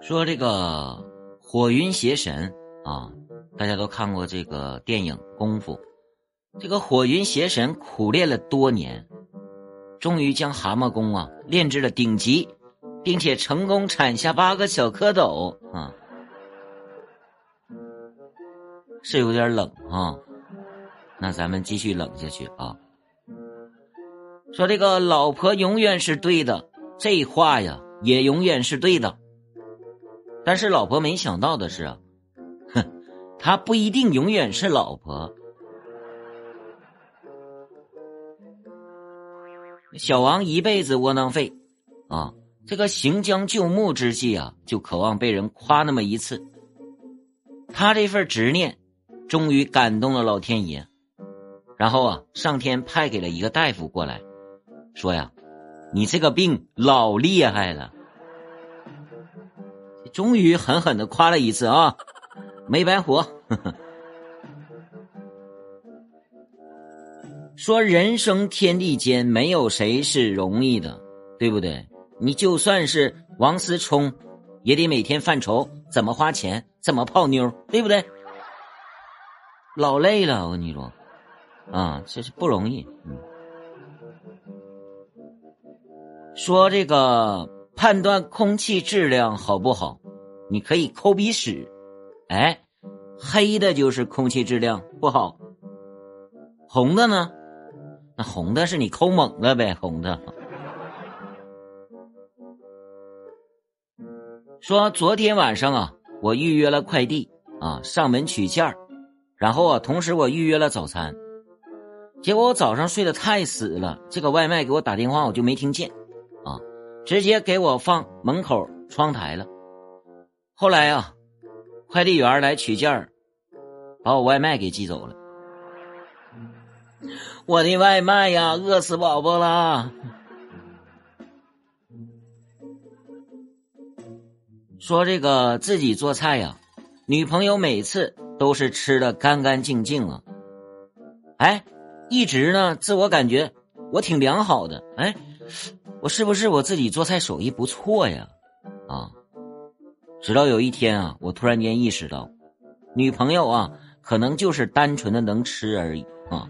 说这个火云邪神啊，大家都看过这个电影《功夫》。这个火云邪神苦练了多年，终于将蛤蟆功啊练至了顶级，并且成功产下八个小蝌蚪啊，是有点冷啊。那咱们继续冷下去啊。说这个老婆永远是对的，这话呀也永远是对的。但是老婆没想到的是，哼，她不一定永远是老婆。小王一辈子窝囊废，啊，这个行将就木之际啊，就渴望被人夸那么一次。他这份执念，终于感动了老天爷，然后啊，上天派给了一个大夫过来，说呀，你这个病老厉害了。终于狠狠的夸了一次啊，没白活。说人生天地间没有谁是容易的，对不对？你就算是王思聪，也得每天犯愁怎么花钱，怎么泡妞，对不对？老累了，我跟你说，啊，这是不容易。说这个判断空气质量好不好？你可以抠鼻屎，哎，黑的就是空气质量不好，红的呢？那红的是你抠猛了呗，红的。说昨天晚上啊，我预约了快递啊，上门取件儿，然后啊，同时我预约了早餐，结果我早上睡得太死了，这个外卖给我打电话我就没听见，直接给我放门口窗台了。后来啊，快递员来取件，把我外卖给寄走了。我的外卖呀，饿死宝宝了。说这个自己做菜呀，女朋友每次都是吃的干干净净啊。哎，一直呢，自我感觉我挺良好的。哎，我是不是我自己做菜手艺不错呀？啊。直到有一天啊，我突然间意识到，女朋友啊，可能就是单纯的能吃而已啊。